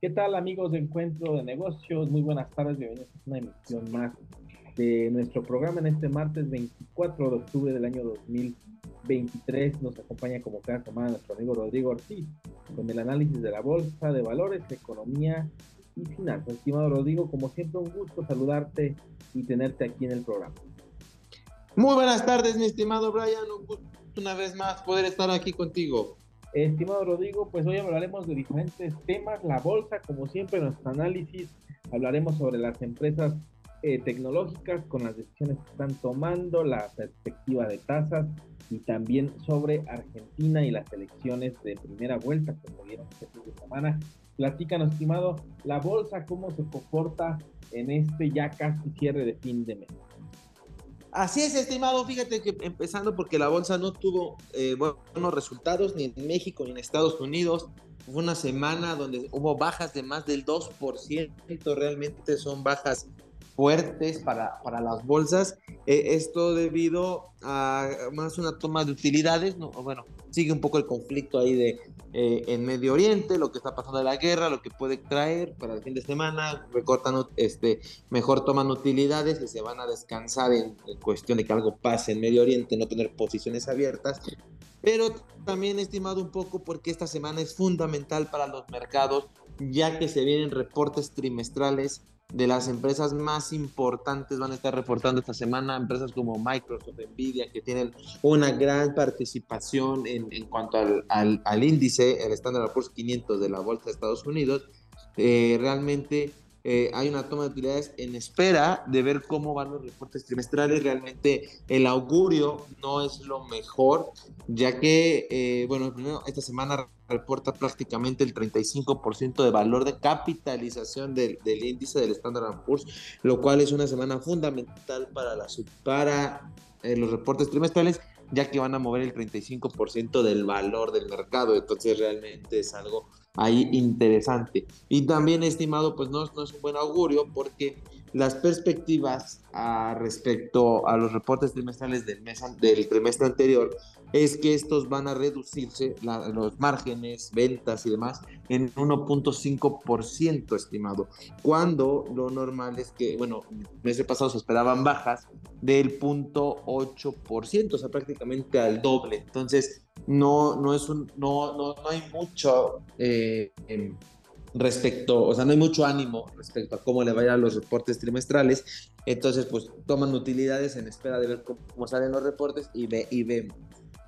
¿Qué tal amigos de Encuentro de Negocios? Muy buenas tardes, bienvenidos a una emisión más de nuestro programa en este martes 24 de octubre del año 2023. Nos acompaña como cada semana nuestro amigo Rodrigo Ortiz con el análisis de la bolsa de valores, economía y finanzas. Estimado Rodrigo, como siempre un gusto saludarte y tenerte aquí en el programa. Muy buenas tardes, mi estimado Brian. Un gusto una vez más poder estar aquí contigo. Estimado Rodrigo, pues hoy hablaremos de diferentes temas, la bolsa, como siempre, nuestro análisis, hablaremos sobre las empresas eh, tecnológicas con las decisiones que están tomando, la perspectiva de tasas y también sobre Argentina y las elecciones de primera vuelta que se dieron este fin de semana. Platícanos, estimado, la bolsa, cómo se comporta en este ya casi cierre de fin de mes. Así es, estimado. Fíjate que empezando porque la bolsa no tuvo eh, buenos resultados ni en México ni en Estados Unidos. Fue una semana donde hubo bajas de más del 2%. Realmente son bajas fuertes para, para las bolsas. Eh, esto debido a más una toma de utilidades, ¿no? bueno, sigue un poco el conflicto ahí de eh, en Medio Oriente, lo que está pasando de la guerra, lo que puede traer para el fin de semana, recortan, este, mejor toman utilidades y se van a descansar en, en cuestión de que algo pase en Medio Oriente, no tener posiciones abiertas. Pero también estimado un poco porque esta semana es fundamental para los mercados, ya que se vienen reportes trimestrales de las empresas más importantes van a estar reportando esta semana, empresas como Microsoft, Nvidia, que tienen una gran participación en, en cuanto al, al, al, índice, el Standard Poor's 500 de la Bolsa de Estados Unidos. Eh, realmente eh, hay una toma de utilidades en espera de ver cómo van los reportes trimestrales. Realmente el augurio no es lo mejor, ya que, eh, bueno, primero esta semana reporta prácticamente el 35% de valor de capitalización del, índice del Standard Poor's, lo cual es una semana fundamental para, la, para eh, los reportes trimestrales ya que van a mover el 35% del valor del mercado, entonces realmente es algo ahí interesante. Y también, estimado, pues no, no es un buen augurio porque las perspectivas a respecto a los reportes trimestrales del, mes, del trimestre anterior es que estos van a reducirse, los márgenes, ventas y demás, en 1.5%, estimado, cuando lo normal es que, bueno, el mes pasado se esperaban bajas del 0.8%, o sea, prácticamente al doble. Entonces, no, no, es un, no, no, no hay mucho... Eh, respecto, o sea, no hay mucho ánimo respecto a cómo le vayan los reportes trimestrales. Entonces, pues toman utilidades en espera de ver cómo, salen los reportes y, ve, y vemos.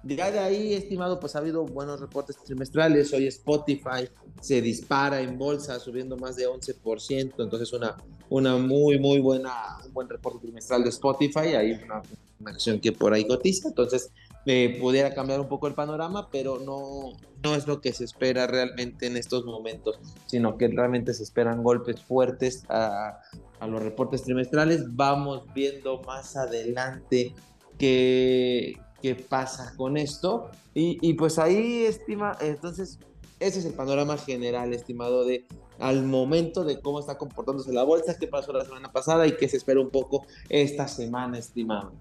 Ya de ahí, estimado, pues ha habido buenos reportes trimestrales. Hoy Spotify se dispara en bolsa, subiendo más de 11%. Entonces, una, una muy, muy buena, un buen reporte trimestral de Spotify. Hay una, acción que por ahí cotiza. Entonces, eh, pudiera cambiar un poco el panorama, pero no, no es lo que se espera realmente en estos momentos, sino que realmente se esperan golpes fuertes a, a los reportes trimestrales. Vamos viendo más adelante qué, qué pasa con esto. Y, y, pues ahí, estima, entonces, ese es el panorama general, estimado, de al momento de cómo está comportándose la bolsa, qué pasó la semana pasada y qué se espera un poco esta semana, estimado.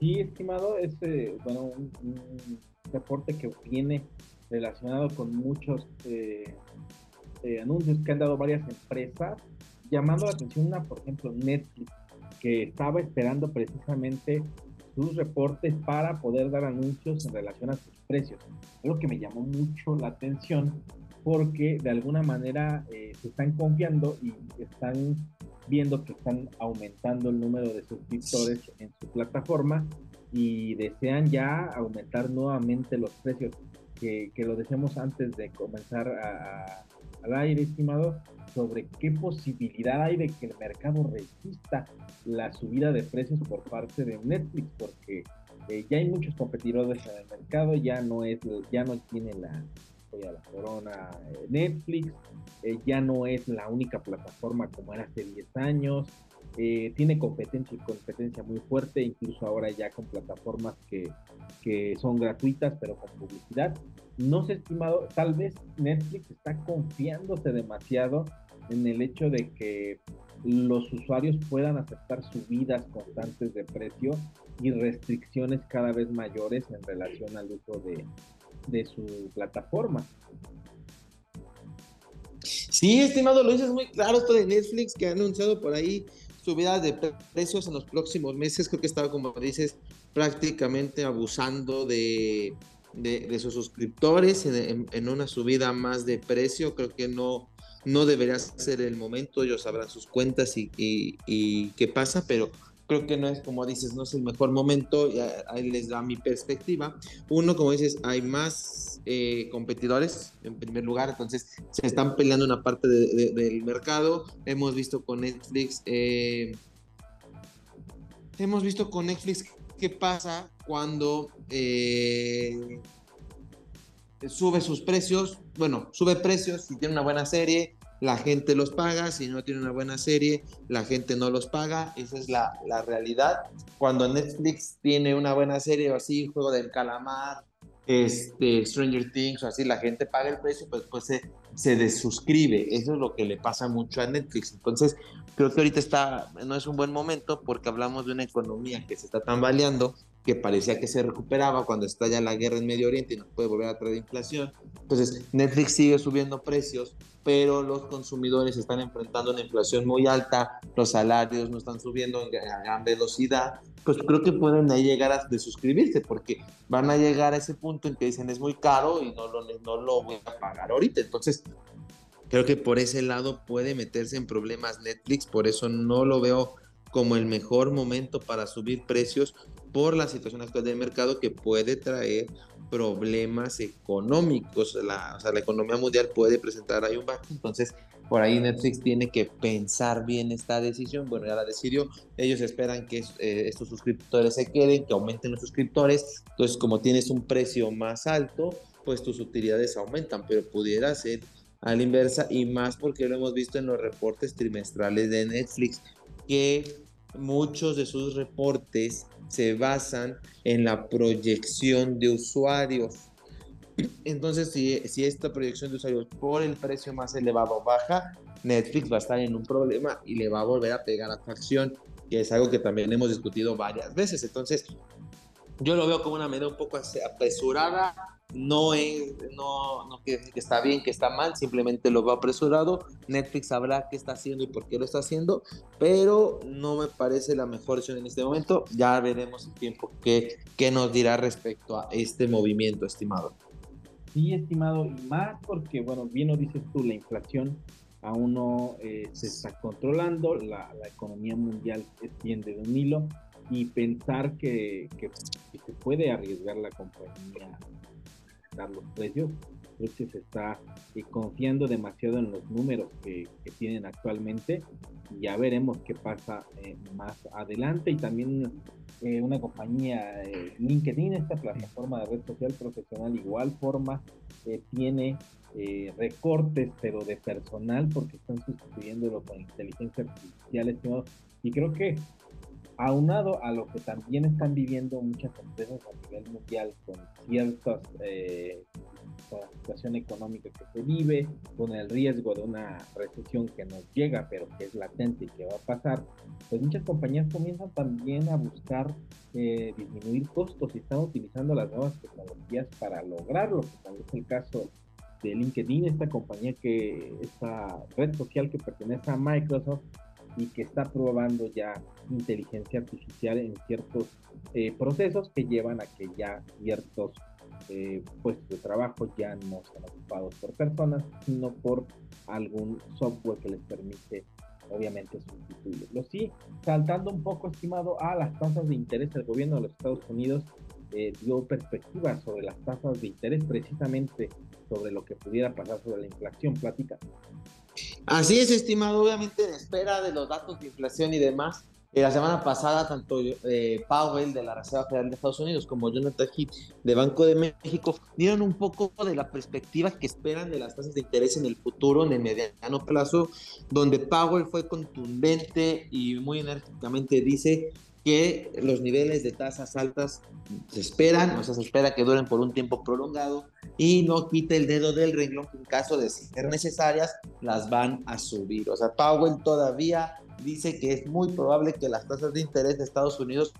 Sí, estimado, es eh, bueno, un, reporte que viene relacionado con muchos eh, eh, anuncios que han dado varias empresas, llamando la atención una, por ejemplo, Netflix, que estaba esperando precisamente sus reportes para poder dar anuncios en relación a sus precios. Algo que me llamó mucho la atención porque de alguna manera eh, se están confiando y están viendo que están aumentando el número de suscriptores en su plataforma y desean ya aumentar nuevamente los precios, que, que lo decíamos antes de comenzar a, al aire, estimado, sobre qué posibilidad hay de que el mercado resista la subida de precios por parte de Netflix, porque eh, ya hay muchos competidores en el mercado, ya no es, ya no tiene la, a la corona eh, Netflix, eh, ya no es la única plataforma como era hace 10 años, tiene competencia y competencia muy fuerte, incluso ahora ya con plataformas que, que son gratuitas pero con publicidad. No sé, estimado, tal vez Netflix está confiándose demasiado en el hecho de que los usuarios puedan aceptar subidas constantes de precio y restricciones cada vez mayores en relación al uso de, de su plataforma. Sí, estimado, lo dices muy claro esto de Netflix que ha anunciado por ahí subidas de precios en los próximos meses. Creo que estaba, como dices, prácticamente abusando de, de, sus suscriptores en, una subida más de precio. Creo que no, no debería ser el momento. Ellos sabrán sus cuentas y, qué pasa, pero creo que no es como dices, no es el mejor momento, ahí les da mi perspectiva. Uno, como dices, hay más eh, competidores en primer lugar, entonces se están peleando una parte del mercado. Hemos visto con Netflix, eh, hemos visto con Netflix qué pasa cuando eh, sube sus precios, bueno, sube precios si tiene una buena serie, la gente los paga, si no tiene una buena serie, la gente no los paga, esa es la, la realidad. Cuando Netflix tiene una buena serie o así, Juego del Calamar, este, Stranger Things o así, la gente paga el precio, pues después se, se desuscribe. Eso es lo que le pasa mucho a Netflix. Entonces, creo que ahorita está, no es un buen momento porque hablamos de una economía que se está tambaleando, que parecía que se recuperaba cuando está ya la guerra en Medio Oriente y no puede volver a traer inflación. Entonces, Netflix sigue subiendo precios, pero los consumidores están enfrentando una inflación muy alta, los salarios no están subiendo a gran velocidad, pues creo que pueden ahí llegar a suscribirse, porque van a llegar a ese punto en que dicen es muy caro y no lo, no lo voy a pagar ahorita. Entonces, creo que por ese lado puede meterse en problemas Netflix, por eso no lo veo como el mejor momento para subir precios por la situación actual del mercado que puede traer problemas económicos. La, o sea, la economía mundial puede presentar ahí un bajo. Entonces, por ahí Netflix tiene que pensar bien esta decisión. Bueno, ya la decidió. Ellos esperan que eh, estos suscriptores se queden, que aumenten los suscriptores. Entonces, como tienes un precio más alto, pues tus utilidades aumentan, pero pudiera ser a la inversa y más porque lo hemos visto en los reportes trimestrales de Netflix, que muchos de sus reportes se basan en la proyección de usuarios. Entonces, si, esta proyección de usuarios por el precio más elevado baja, Netflix va a estar en un problema y le va a volver a pegar a su acción, que es algo que también hemos discutido varias veces. Entonces, yo lo veo como una medida un poco apresurada, no es no, no que, está bien, que está mal, simplemente lo veo apresurado. Netflix sabrá qué está haciendo y por qué lo está haciendo, pero no me parece la mejor opción en este momento. Ya veremos el tiempo que, que nos dirá respecto a este movimiento, estimado. Sí, estimado, y más porque, bueno, bien lo dices tú, la inflación aún no eh, se está controlando, la, la, economía mundial extiende de un hilo y pensar que, que, que se puede arriesgar la compañía dar los precios, creo que se está eh, confiando demasiado en los números que, tienen actualmente ya veremos qué pasa eh, más adelante. Y también eh, una compañía LinkedIn, esta plataforma de red social profesional, igual forma tiene recortes pero de personal porque están sustituyéndolo con inteligencia artificial, y creo que aunado a lo que también están viviendo muchas empresas a nivel mundial con ciertas eh, situación económica que se vive, con el riesgo de una recesión que nos llega, pero que es latente y que va a pasar, pues muchas compañías comienzan también a buscar eh, disminuir costos y están utilizando las nuevas tecnologías para lograrlo, como es el caso de LinkedIn, esta compañía que, esta red social que pertenece a Microsoft, y que está probando ya inteligencia artificial en ciertos eh, procesos que llevan a que ya ciertos eh, puestos de trabajo ya no son ocupados por personas, sino por algún software que les permite obviamente sustituirlo. Sí, saltando un poco, estimado, a las tasas de interés, del gobierno de los Estados Unidos eh, dio perspectivas sobre las tasas de interés, precisamente sobre lo que pudiera pasar sobre la inflación. Plática. Así es, estimado, obviamente en espera de los datos de inflación y demás. Eh, la semana pasada, tanto eh, Powell de la Reserva Federal de Estados Unidos como Jonathan Heath de Banco de México dieron un poco de la perspectiva que esperan de las tasas de interés en el futuro, en el mediano plazo, donde Powell fue contundente y muy enérgicamente dice que los niveles de tasas altas se esperan, o sea, se espera que duren por un tiempo prolongado y no quite el dedo del renglón que en caso de ser necesarias las van a subir. O sea, Powell todavía dice que es muy probable que las tasas de interés de Estados Unidos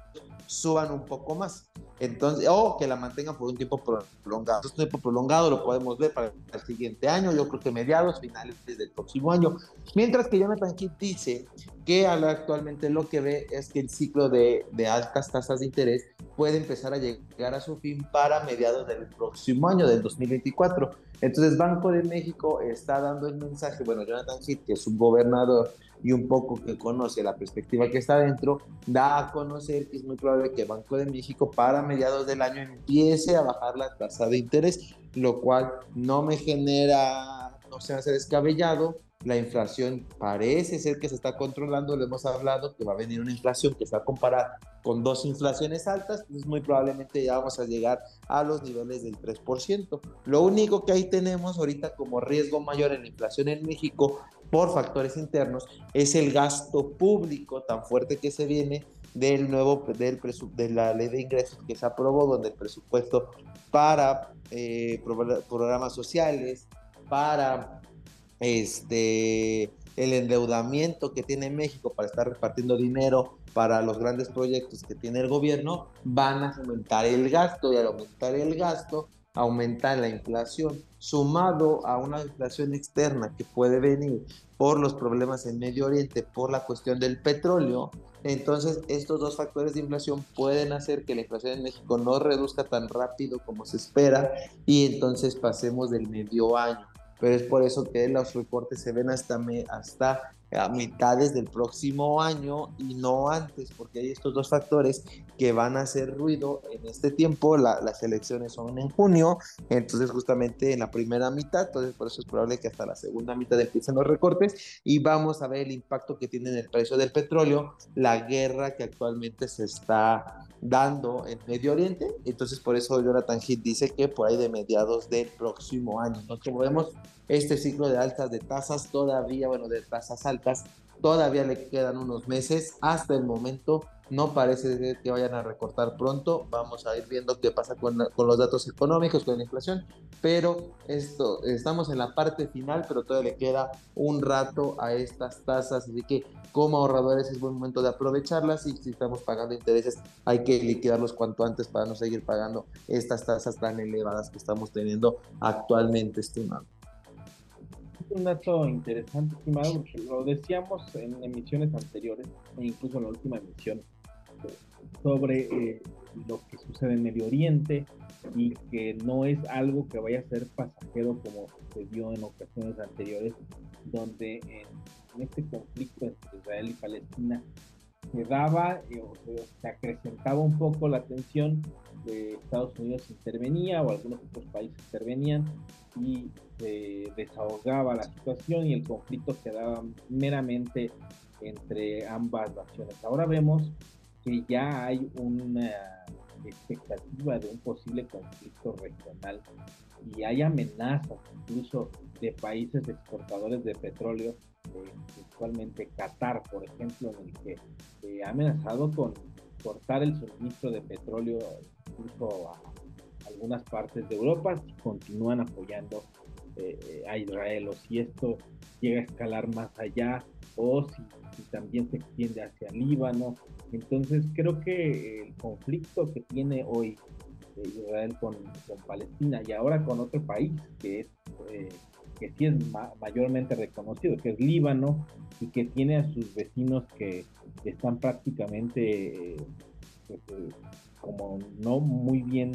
suban un poco más. Entonces, o que la mantengan por un tiempo prolongado. Un tiempo prolongado lo podemos ver para el siguiente año, yo creo que mediados, finales del próximo año. Mientras que Jonathan Heath dice que actualmente lo que ve es que el ciclo de, de altas tasas de interés puede empezar a llegar a su fin para mediados del próximo año, del 2024. Entonces, Banco de México está dando el mensaje, bueno, Jonathan Heath, que es un gobernador y un poco que conoce la perspectiva que está dentro, da a conocer que es muy probable que Banco de México para mediados del año empiece a bajar la tasa de interés, lo cual no me genera, no se hace descabellado, la inflación parece ser que se está controlando, le hemos hablado que va a venir una inflación que se va a comparar con dos inflaciones altas, pues muy probablemente ya vamos a llegar a los niveles del 3%. Lo único que ahí tenemos ahorita como riesgo mayor en la inflación en México por factores internos es el gasto público tan fuerte que se viene del nuevo del de la ley de ingresos que se aprobó donde el presupuesto para eh, programas sociales para este, el endeudamiento que tiene México para estar repartiendo dinero para los grandes proyectos que tiene el gobierno, van a aumentar el gasto y al aumentar el gasto, aumentar la inflación, sumado a una inflación externa que puede venir por los problemas en Medio Oriente, por la cuestión del petróleo, entonces estos dos factores de inflación pueden hacer que la inflación en México no reduzca tan rápido como se espera y entonces pasemos del medio año pero es por eso que los reportes se ven hasta, hasta a mitades del próximo año y no antes, porque hay estos dos factores que van a hacer ruido en este tiempo. las elecciones son en junio, entonces justamente en la primera mitad, entonces por eso es probable que hasta la segunda mitad empiecen los recortes y vamos a ver el impacto que tiene en el precio del petróleo, la guerra que actualmente se está dando en Medio Oriente. Entonces, por eso Jonathan Heath dice que por ahí de mediados del próximo año. Entonces, como vemos, este ciclo de altas de tasas todavía, bueno, de tasas altas, todavía le quedan unos meses. Hasta el momento no parece que vayan a recortar pronto. Vamos a ir viendo qué pasa con, con, los datos económicos, con la inflación. Pero esto, estamos en la parte final, pero todavía le queda un rato a estas tasas. Así que como ahorradores es buen momento de aprovecharlas y si estamos pagando intereses hay que liquidarlos cuanto antes para no seguir pagando estas tasas tan elevadas que estamos teniendo actualmente, estimado. Un dato interesante, estimado, porque lo decíamos en emisiones anteriores, e incluso en la última emisión, sobre eh, lo que sucede en Medio Oriente y que no es algo que vaya a ser pasajero como vio en ocasiones anteriores, donde en en este conflicto entre Israel y Palestina se daba eh, o se, acrecentaba un poco la tensión, de Estados Unidos intervenía o algunos otros países intervenían y se desahogaba la situación y el conflicto quedaba meramente entre ambas naciones. Ahora vemos que ya hay una expectativa de un posible conflicto regional y hay amenazas incluso de países exportadores de petróleo actualmente Qatar, por ejemplo, en el que eh, ha amenazado con cortar el suministro de petróleo incluso a algunas partes de Europa si continúan apoyando eh, a Israel o si esto llega a escalar más allá o si, también se extiende hacia Líbano. Entonces creo que el conflicto que tiene hoy eh, Israel con, con, Palestina y ahora con otro país que es que sí es mayormente reconocido, que es Líbano, y que tiene a sus vecinos que están prácticamente pues, eh, como no muy bien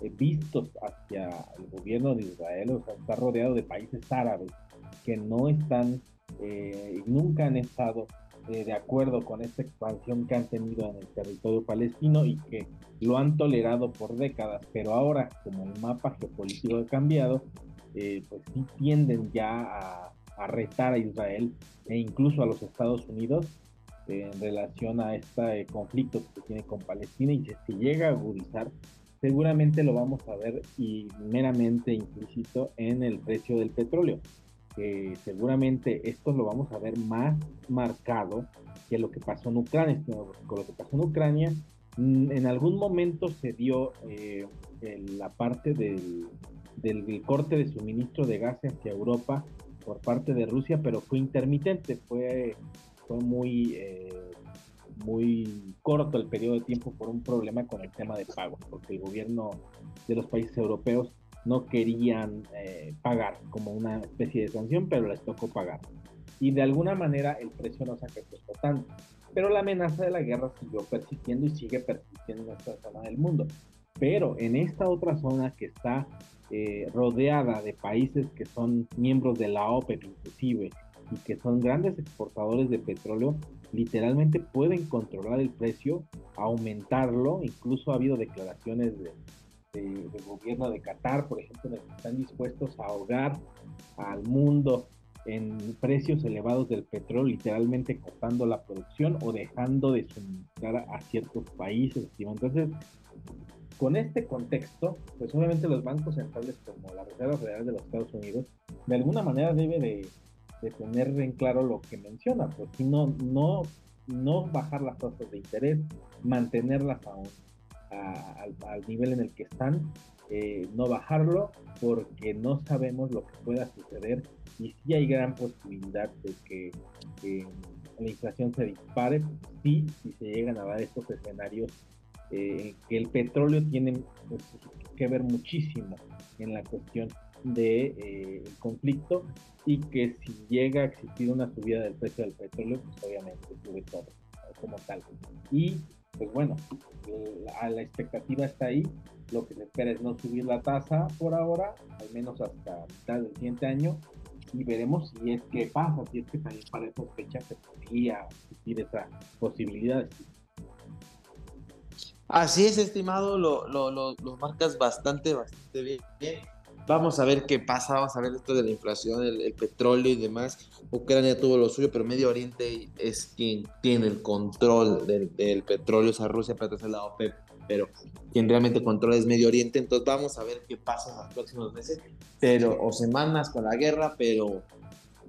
eh, vistos hacia el gobierno de Israel, o sea, está rodeado de países árabes que no están eh, nunca han estado de acuerdo con esta expansión que han tenido en el territorio palestino y que lo han tolerado por décadas, pero ahora como el mapa geopolítico ha cambiado, eh, pues sí tienden ya a, retar a Israel e incluso a los Estados Unidos en relación a este conflicto que tiene con Palestina y si se llega a agudizar, seguramente lo vamos a ver y meramente implícito en el precio del petróleo. Que seguramente esto lo vamos a ver más marcado que lo que pasó en Ucrania. Con lo que pasó en Ucrania, mm, en algún momento se dio eh, la parte del, del corte de suministro de gas hacia Europa por parte de Rusia, pero fue intermitente, fue, fue muy, eh, muy corto el periodo de tiempo por un problema con el tema de pagos, porque el gobierno de los países europeos no querían eh, pagar como una especie de sanción, pero les tocó pagar. Y de alguna manera el precio no se afectó tanto. Pero la amenaza de la guerra siguió persistiendo y sigue persistiendo en esta zona del mundo. Pero en esta otra zona que está eh, rodeada de países que son miembros de la OPEP inclusive y que son grandes exportadores de petróleo, literalmente pueden controlar el precio, aumentarlo, incluso ha habido declaraciones de, del gobierno de Qatar, por ejemplo, que están dispuestos a ahogar al mundo en precios elevados del petróleo, literalmente cortando la producción o dejando de suministrar a ciertos países. Entonces, con este contexto, pues obviamente los bancos centrales como la Reserva Federal de los Estados Unidos, de alguna manera debe de, tener en claro lo que menciona, pues si no, no, no bajar las tasas de interés, mantenerlas aún al nivel en el que están, eh, no bajarlo, porque no sabemos lo que pueda suceder y sí hay gran posibilidad de que la inflación se dispare, sí, si se llegan a dar estos escenarios, eh, que el petróleo tiene pues, que ver muchísimo en la cuestión del de, eh, conflicto y que si llega a existir una subida del precio del petróleo, pues obviamente sube todo como tal. Y pues bueno, la, la expectativa está ahí. Lo que se espera es no subir la tasa por ahora, al menos hasta mitad del siguiente año, y veremos si es que pasa, si es que también para esas fechas se podría existir esa posibilidad. Así es, estimado, lo, lo, lo, lo marcas bastante, bastante bien. Vamos a ver qué pasa, vamos a ver esto de la inflación, el, petróleo y demás. Ucrania tuvo lo suyo, pero Medio Oriente es quien tiene el control del, del petróleo, o sea, Rusia pertenece a la OPEP, pero quien realmente controla es Medio Oriente. Entonces vamos a ver qué pasa en los próximos meses, pero o semanas con la guerra, pero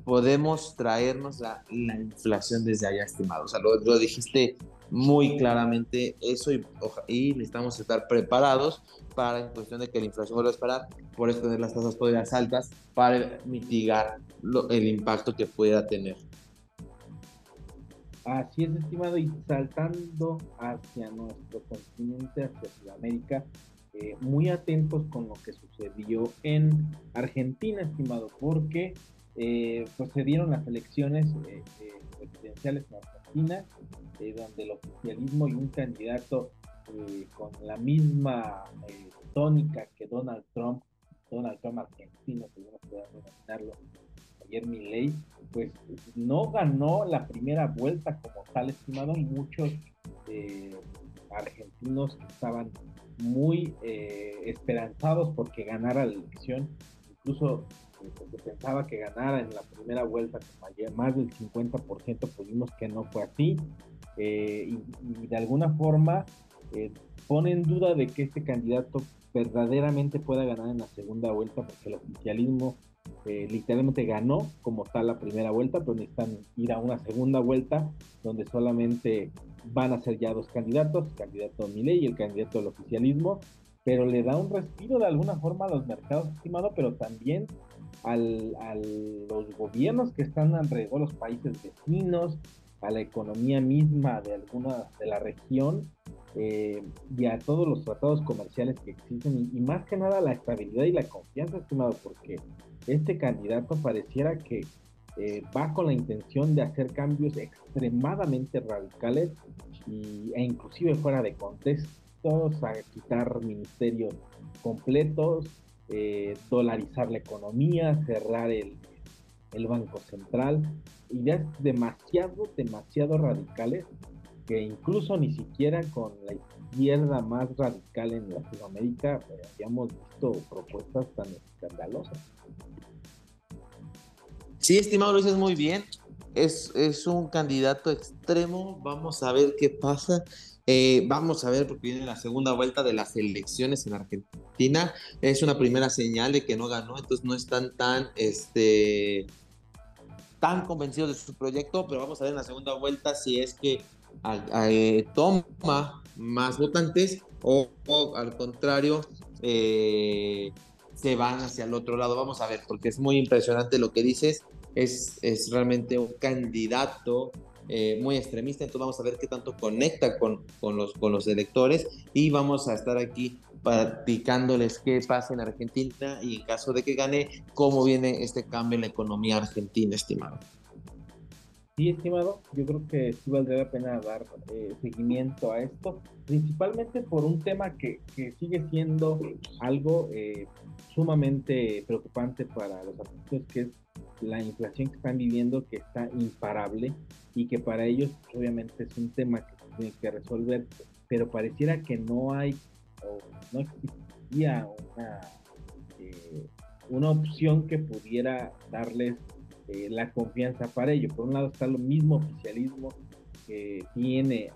podemos traernos la, la inflación desde allá, estimado. O sea, lo, lo dijiste muy claramente eso y, y, necesitamos estar preparados para en cuestión de que la inflación vuelva a esperar, por eso tener las tasas todavía altas para mitigar el impacto que pueda tener. Así es, estimado, y saltando hacia nuestro continente, hacia Sudamérica, eh, muy atentos con lo que sucedió en Argentina, estimado, porque eh, pues se dieron las elecciones eh, presidenciales en Argentina, donde el oficialismo y un candidato con la misma tónica que Donald Trump, Donald Trump argentino, que uno puede denominarlo, ayer ley, pues no ganó la primera vuelta como tal, estimado, y muchos eh, argentinos estaban muy eh, esperanzados porque ganara la elección, incluso eh, se pensaba que ganara en la primera vuelta con más del 50%, pues vimos que no fue así, y, y, de alguna forma pone en duda de que este candidato verdaderamente pueda ganar en la segunda vuelta, porque el oficialismo eh, literalmente ganó como tal la primera vuelta, pero necesitan ir a una segunda vuelta donde solamente van a ser ya dos candidatos, el candidato Milei y el candidato del oficialismo, pero le da un respiro de alguna forma a los mercados, estimado, pero también al, a los gobiernos que están alrededor, los países vecinos, a la economía misma de alguna de la región eh, y a todos los tratados comerciales que existen y, más que nada la estabilidad y la confianza, estimado, porque este candidato pareciera que eh, va con la intención de hacer cambios extremadamente radicales y, e inclusive fuera de contextos, a quitar ministerios completos, eh, dolarizar la economía, cerrar el, el Banco Central, ideas demasiado, demasiado radicales que incluso ni siquiera con la izquierda más radical en Latinoamérica eh, habíamos visto propuestas tan escandalosas. Sí, estimado, lo dices muy bien. Es, es un candidato extremo. Vamos a ver qué pasa. Eh, vamos a ver, porque viene la segunda vuelta de las elecciones en Argentina. Es una primera señal de que no ganó, entonces no están tan este, tan convencidos de su proyecto, pero vamos a ver en la segunda vuelta si es que toma más votantes o, al contrario eh, se van hacia el otro lado. Vamos a ver, porque es muy impresionante lo que dices. Es, es realmente un candidato eh, muy extremista, entonces vamos a ver qué tanto conecta con, con, los, con los electores y vamos a estar aquí platicándoles qué pasa en Argentina y en caso de que gane, cómo viene este cambio en la economía argentina, estimado. Sí, estimado, yo creo que sí valdría la pena dar eh, seguimiento a esto, principalmente por un tema que, que sigue siendo algo eh, sumamente preocupante para los argentinos, que es la inflación que están viviendo, que está imparable y que para ellos pues, obviamente es un tema que se tiene que resolver, pero pareciera que no hay o no existía una, eh, una opción que pudiera darles eh, la confianza para ello. Por un lado está lo mismo oficialismo que tiene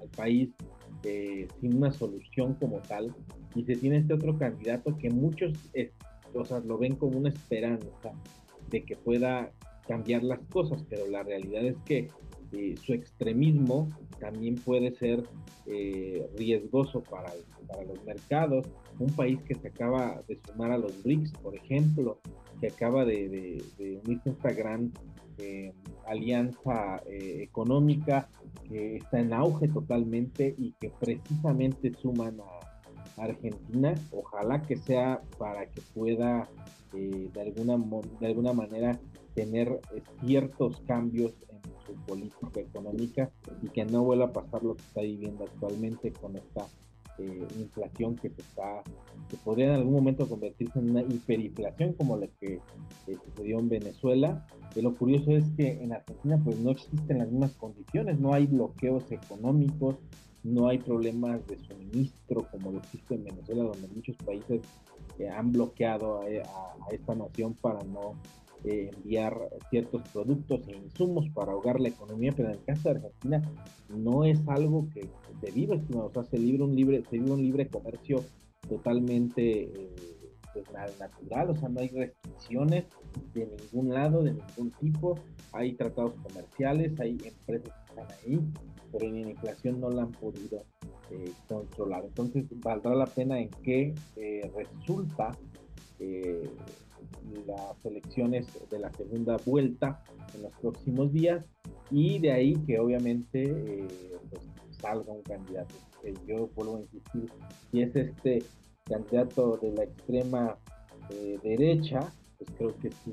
al país eh, sin una solución como tal, y se tiene este otro candidato que muchos o lo ven como una esperanza de que pueda cambiar las cosas, pero la realidad es que eh, su extremismo también puede ser eh, riesgoso para, para, los mercados. Un país que se acaba de sumar a los BRICS, por ejemplo, que acaba de, unirse a esta gran eh, alianza económica que está en auge totalmente y que precisamente suman a, Argentina, ojalá que sea para que pueda de, alguna, de alguna manera tener ciertos cambios su política económica y que no vuelva a pasar lo que está viviendo actualmente con esta eh, inflación que se está que podría en algún momento convertirse en una hiperinflación como la que eh, sucedió en Venezuela. Y lo curioso es que en Argentina pues no existen las mismas condiciones, no hay bloqueos económicos, no hay problemas de suministro como lo existe en Venezuela, donde muchos países eh, han bloqueado a, esta nación para no eh, enviar ciertos productos e insumos para ahogar la economía, pero en el caso de Argentina no es algo que se vive, o sea, se vive un libre, se vive un libre comercio totalmente eh, pues, natural, o sea, no hay restricciones de ningún lado, de ningún tipo, hay tratados comerciales, hay empresas que están ahí, pero en inflación no la han podido eh, controlar. Entonces, valdrá la pena en que resulta las elecciones de la segunda vuelta en los próximos días y de ahí que obviamente eh, pues, salga un candidato. yo vuelvo a insistir, si es este candidato de la extrema eh, derecha, pues creo que sí,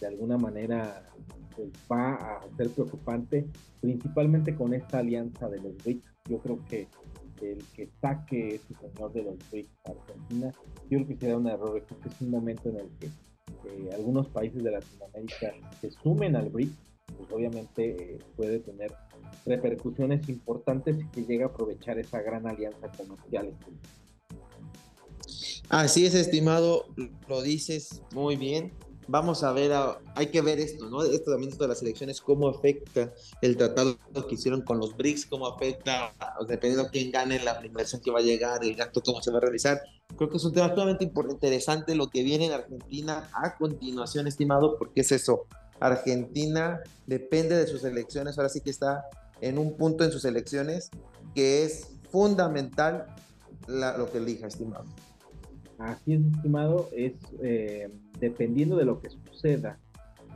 de alguna manera pues, va a ser preocupante, principalmente con esta alianza de los BRICS. Yo creo que el que saque este señor de los BRICS a Argentina, yo creo que será un error, creo que es un momento en el que eh, algunos países de Latinoamérica se sumen al BRICS, pues obviamente eh, puede tener repercusiones importantes y que llegue a aprovechar esa gran alianza comercial. Así es, estimado, lo dices muy bien vamos a ver, hay que ver esto, ¿no? Esto también esto de las elecciones, cómo afecta el tratado que hicieron con los BRICS, cómo afecta, dependiendo de quién gane la inversión que va a llegar, el gasto, cómo se va a realizar. Creo que es un tema sumamente interesante lo que viene en Argentina a continuación, estimado, porque es eso. Argentina depende de sus elecciones, ahora sí que está en un punto en sus elecciones que es fundamental lo que elija, estimado. Así es, estimado, es eh, dependiendo de lo que suceda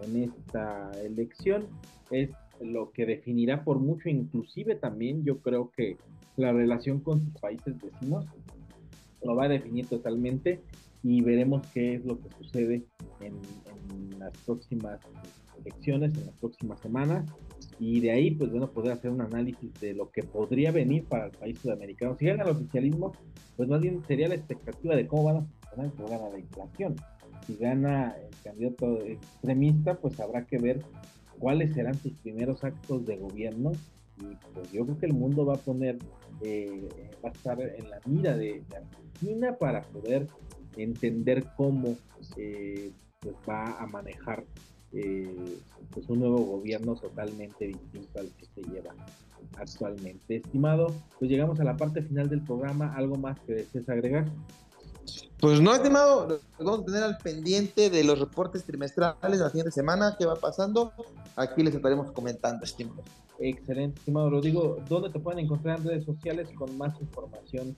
en esta elección, es lo que definirá por mucho, inclusive también yo creo que la relación con sus países vecinos lo va a definir totalmente y veremos qué es lo que sucede en, las próximas elecciones, en las próximas semanas. Y de ahí pues bueno poder hacer un análisis de lo que podría venir para el país sudamericano. Si gana el oficialismo, pues más bien sería la expectativa de cómo van a funcionar el programa inflación si gana el candidato extremista, pues habrá que ver cuáles serán sus primeros actos de gobierno. Y pues yo creo que el mundo va a poner, eh, va a estar en la mira de, Argentina para poder entender cómo eh, pues va a manejar eh, pues un nuevo gobierno totalmente distinto al que se lleva actualmente. Estimado, pues llegamos a la parte final del programa. ¿Algo más que desees agregar? Pues no, estimado, vamos a tener al pendiente de los reportes trimestrales de la siguiente semana, qué va pasando. Aquí les estaremos comentando, estimado. Excelente, estimado Rodrigo. ¿Dónde te pueden encontrar en redes sociales con más información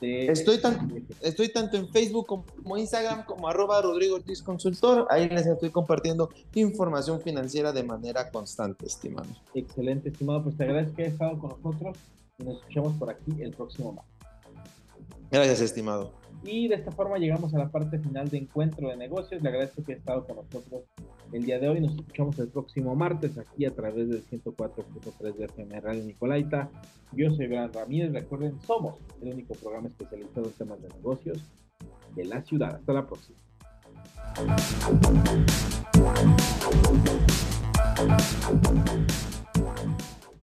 Estoy, estoy tanto en Facebook como Instagram como arroba Rodrigo Ortiz Consultor. Ahí les estoy compartiendo información financiera de manera constante, estimado. Excelente, estimado. Pues te agradezco que hayas estado con nosotros y nos escuchamos por aquí el próximo martes. Gracias, estimado. Y de esta forma llegamos a la parte final de Encuentro de Negocios. Le agradezco que haya estado con nosotros el día de hoy. Nos escuchamos el próximo martes aquí a través del 104.3 de FM Radio Nicolaita. Yo soy Gran Ramírez. Recuerden, somos el único programa especializado en temas de negocios de la ciudad. Hasta la próxima.